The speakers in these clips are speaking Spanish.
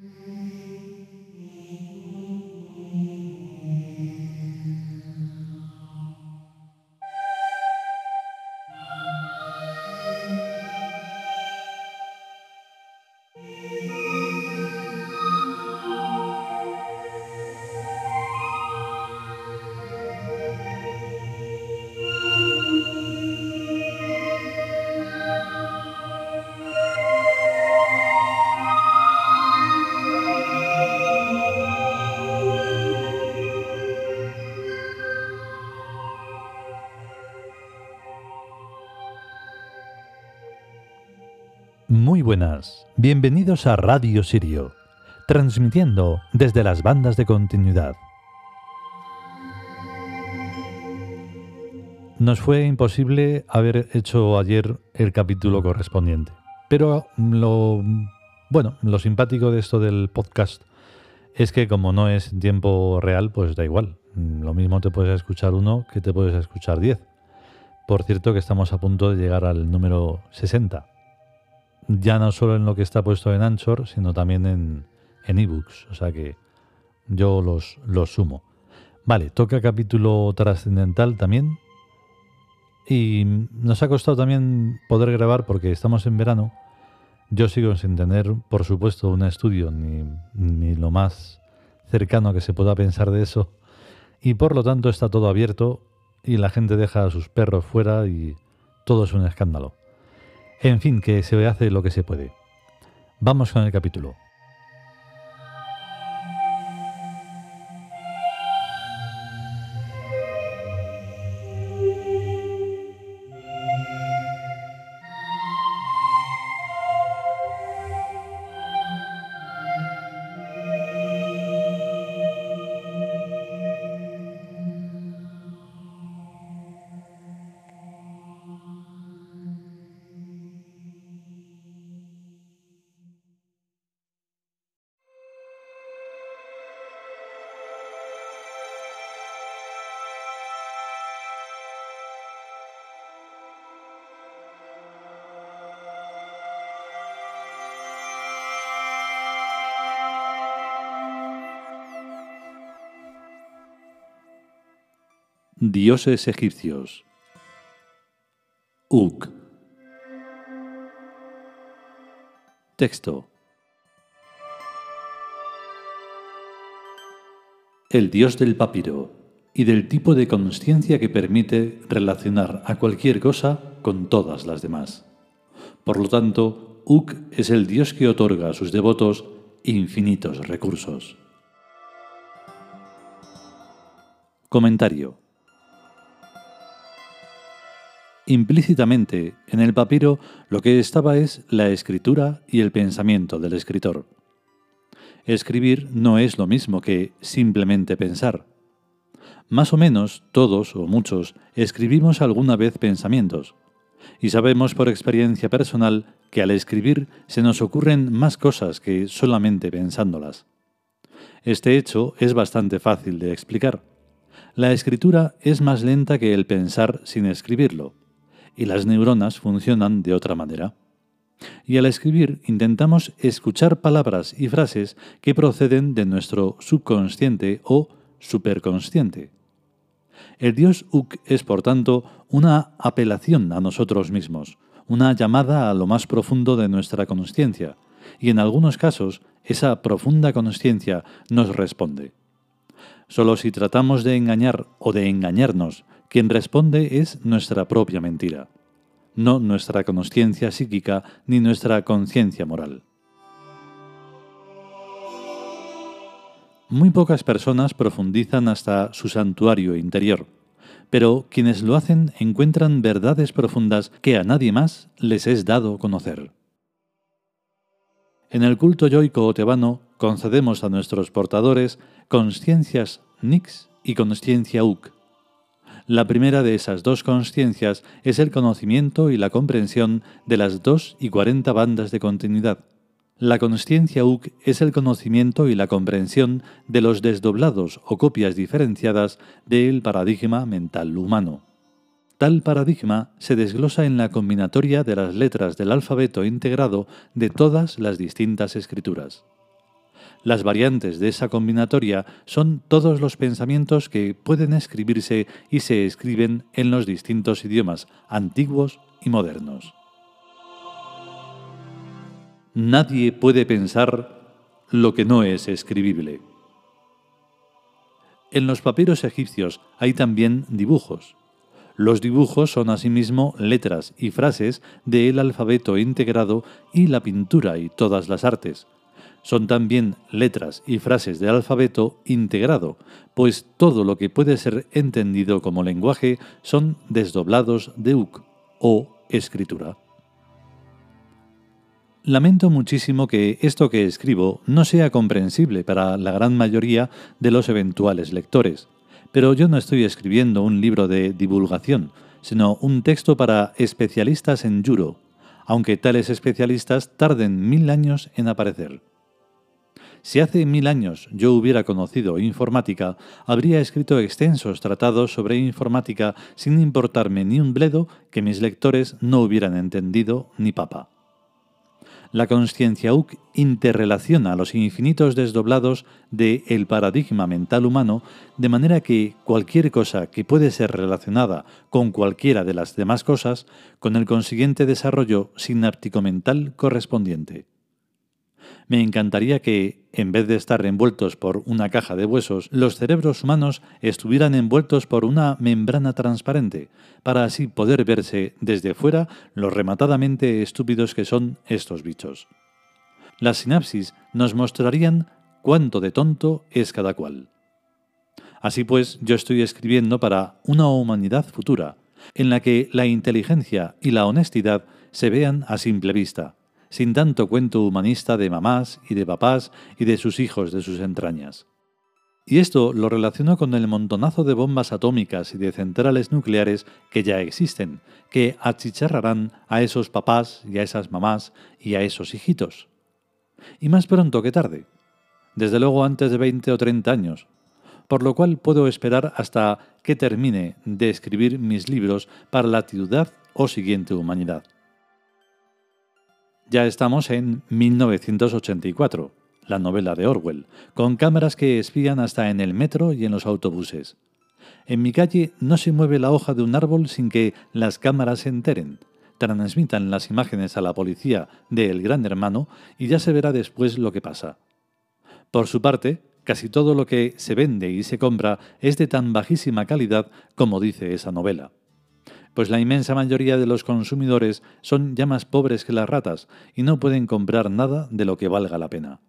Muy buenas, bienvenidos a Radio Sirio, transmitiendo desde las bandas de continuidad. Nos fue imposible haber hecho ayer el capítulo correspondiente, pero lo bueno, lo simpático de esto del podcast es que como no es tiempo real, pues da igual. Lo mismo te puedes escuchar uno que te puedes escuchar diez. Por cierto que estamos a punto de llegar al número 60 ya no solo en lo que está puesto en Anchor, sino también en en ebooks, o sea que yo los, los sumo. Vale, toca capítulo trascendental también. Y nos ha costado también poder grabar porque estamos en verano. Yo sigo sin tener, por supuesto, un estudio ni, ni lo más cercano que se pueda pensar de eso. Y por lo tanto está todo abierto y la gente deja a sus perros fuera y todo es un escándalo. En fin, que se hace lo que se puede. Vamos con el capítulo. Dioses egipcios. Uk. Texto. El dios del papiro y del tipo de consciencia que permite relacionar a cualquier cosa con todas las demás. Por lo tanto, Uk es el dios que otorga a sus devotos infinitos recursos. Comentario. Implícitamente, en el papiro lo que estaba es la escritura y el pensamiento del escritor. Escribir no es lo mismo que simplemente pensar. Más o menos todos o muchos escribimos alguna vez pensamientos, y sabemos por experiencia personal que al escribir se nos ocurren más cosas que solamente pensándolas. Este hecho es bastante fácil de explicar. La escritura es más lenta que el pensar sin escribirlo y las neuronas funcionan de otra manera. Y al escribir intentamos escuchar palabras y frases que proceden de nuestro subconsciente o superconsciente. El dios Uk es, por tanto, una apelación a nosotros mismos, una llamada a lo más profundo de nuestra conciencia, y en algunos casos esa profunda conciencia nos responde. Solo si tratamos de engañar o de engañarnos quien responde es nuestra propia mentira, no nuestra conciencia psíquica ni nuestra conciencia moral. Muy pocas personas profundizan hasta su santuario interior, pero quienes lo hacen encuentran verdades profundas que a nadie más les es dado conocer. En el culto yoico tebano concedemos a nuestros portadores conciencias Nix y conciencia Uk, la primera de esas dos conciencias es el conocimiento y la comprensión de las dos y cuarenta bandas de continuidad. La conciencia UC es el conocimiento y la comprensión de los desdoblados o copias diferenciadas del paradigma mental humano. Tal paradigma se desglosa en la combinatoria de las letras del alfabeto integrado de todas las distintas escrituras. Las variantes de esa combinatoria son todos los pensamientos que pueden escribirse y se escriben en los distintos idiomas antiguos y modernos. Nadie puede pensar lo que no es escribible. En los papiros egipcios hay también dibujos. Los dibujos son asimismo letras y frases del alfabeto integrado y la pintura y todas las artes, son también letras y frases del alfabeto integrado, pues todo lo que puede ser entendido como lenguaje son desdoblados de UC o escritura. Lamento muchísimo que esto que escribo no sea comprensible para la gran mayoría de los eventuales lectores, pero yo no estoy escribiendo un libro de divulgación, sino un texto para especialistas en Yuro, aunque tales especialistas tarden mil años en aparecer. Si hace mil años yo hubiera conocido informática, habría escrito extensos tratados sobre informática sin importarme ni un bledo que mis lectores no hubieran entendido ni papa. La conciencia UC interrelaciona los infinitos desdoblados de el paradigma mental humano de manera que cualquier cosa que puede ser relacionada con cualquiera de las demás cosas, con el consiguiente desarrollo sináptico mental correspondiente. Me encantaría que, en vez de estar envueltos por una caja de huesos, los cerebros humanos estuvieran envueltos por una membrana transparente, para así poder verse desde fuera lo rematadamente estúpidos que son estos bichos. Las sinapsis nos mostrarían cuánto de tonto es cada cual. Así pues, yo estoy escribiendo para una humanidad futura, en la que la inteligencia y la honestidad se vean a simple vista, sin tanto cuento humanista de mamás y de papás y de sus hijos de sus entrañas. Y esto lo relaciono con el montonazo de bombas atómicas y de centrales nucleares que ya existen, que achicharrarán a esos papás y a esas mamás y a esos hijitos. Y más pronto que tarde. Desde luego antes de 20 o 30 años. Por lo cual puedo esperar hasta que termine de escribir mis libros para la ciudad o siguiente humanidad. Ya estamos en 1984, la novela de Orwell, con cámaras que espían hasta en el metro y en los autobuses. En mi calle no se mueve la hoja de un árbol sin que las cámaras se enteren, transmitan las imágenes a la policía de El Gran Hermano y ya se verá después lo que pasa. Por su parte, casi todo lo que se vende y se compra es de tan bajísima calidad como dice esa novela pues la inmensa mayoría de los consumidores son ya más pobres que las ratas y no pueden comprar nada de lo que valga la pena.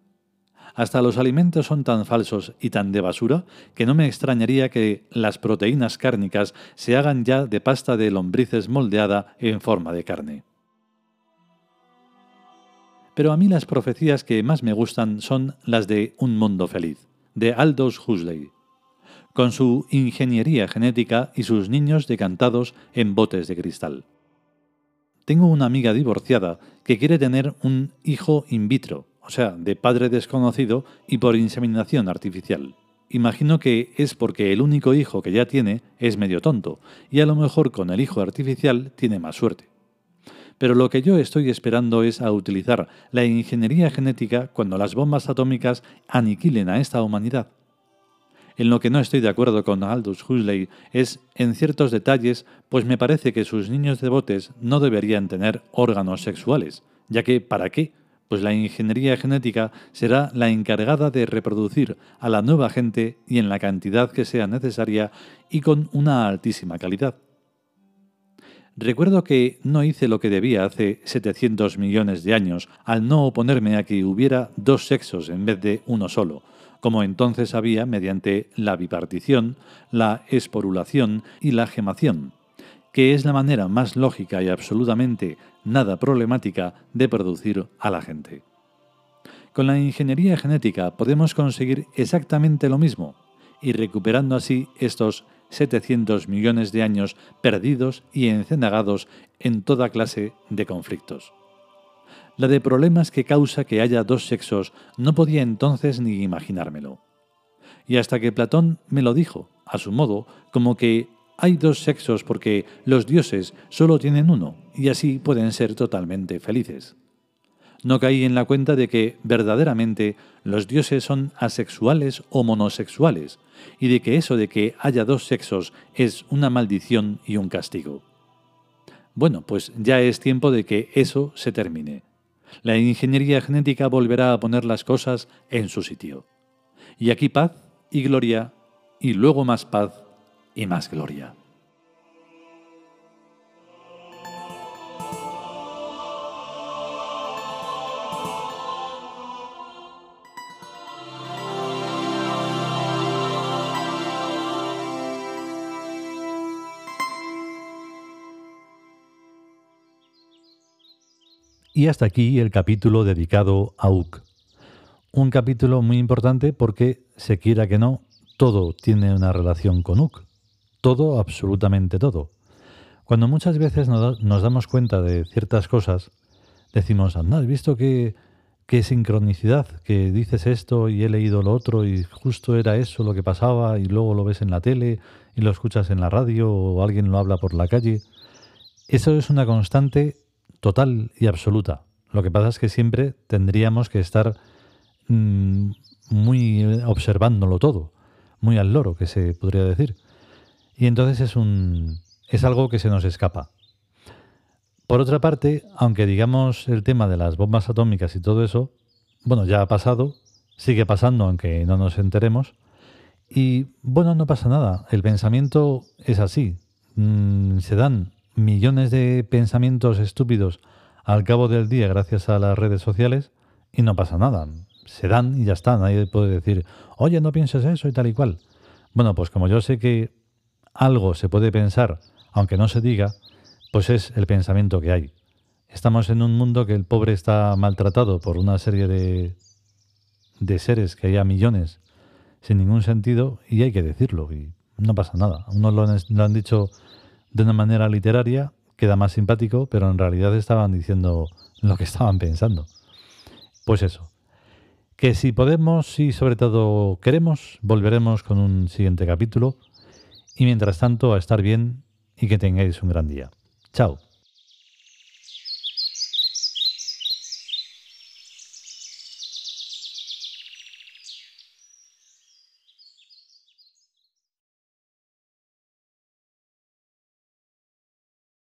Hasta los alimentos son tan falsos y tan de basura que no me extrañaría que las proteínas cárnicas se hagan ya de pasta de lombrices moldeada en forma de carne. Pero a mí las profecías que más me gustan son las de Un mundo feliz, de Aldous Huxley con su ingeniería genética y sus niños decantados en botes de cristal. Tengo una amiga divorciada que quiere tener un hijo in vitro, o sea, de padre desconocido y por inseminación artificial. Imagino que es porque el único hijo que ya tiene es medio tonto, y a lo mejor con el hijo artificial tiene más suerte. Pero lo que yo estoy esperando es a utilizar la ingeniería genética cuando las bombas atómicas aniquilen a esta humanidad. En lo que no estoy de acuerdo con Aldous Huxley es en ciertos detalles, pues me parece que sus niños de botes no deberían tener órganos sexuales, ya que ¿para qué? Pues la ingeniería genética será la encargada de reproducir a la nueva gente y en la cantidad que sea necesaria y con una altísima calidad. Recuerdo que no hice lo que debía hace 700 millones de años al no oponerme a que hubiera dos sexos en vez de uno solo, como entonces había mediante la bipartición, la esporulación y la gemación, que es la manera más lógica y absolutamente nada problemática de producir a la gente. Con la ingeniería genética podemos conseguir exactamente lo mismo, y recuperando así estos 700 millones de años perdidos y encenagados en toda clase de conflictos la de problemas que causa que haya dos sexos, no podía entonces ni imaginármelo. Y hasta que Platón me lo dijo, a su modo, como que hay dos sexos porque los dioses solo tienen uno y así pueden ser totalmente felices. no caí en la cuenta de que verdaderamente los dioses son asexuales o monosexuales, y de que eso de que haya dos sexos es una maldición y un castigo. Bueno, pues ya es tiempo de que eso se termine. La ingeniería genética volverá a poner las cosas en su sitio. Y aquí paz y gloria, y luego más paz y más gloria. Y hasta aquí el capítulo dedicado a UC. Un capítulo muy importante porque, se quiera que no, todo tiene una relación con UC. Todo, absolutamente todo. Cuando muchas veces nos damos cuenta de ciertas cosas, decimos, anda, ¿has visto qué, qué sincronicidad? Que dices esto y he leído lo otro y justo era eso lo que pasaba y luego lo ves en la tele y lo escuchas en la radio o alguien lo habla por la calle. Eso es una constante total y absoluta. Lo que pasa es que siempre tendríamos que estar mm, muy observándolo todo, muy al loro, que se podría decir. Y entonces es un es algo que se nos escapa. Por otra parte, aunque digamos el tema de las bombas atómicas y todo eso, bueno, ya ha pasado, sigue pasando aunque no nos enteremos, y bueno, no pasa nada, el pensamiento es así, mm, se dan millones de pensamientos estúpidos al cabo del día gracias a las redes sociales y no pasa nada. Se dan y ya está. Nadie puede decir, oye, no pienses eso y tal y cual. Bueno, pues como yo sé que algo se puede pensar, aunque no se diga, pues es el pensamiento que hay. Estamos en un mundo que el pobre está maltratado por una serie de, de seres que hay a millones sin ningún sentido y hay que decirlo y no pasa nada. Unos lo lo han dicho de una manera literaria, queda más simpático, pero en realidad estaban diciendo lo que estaban pensando. Pues eso. Que si podemos y sobre todo queremos, volveremos con un siguiente capítulo. Y mientras tanto, a estar bien y que tengáis un gran día. Chao.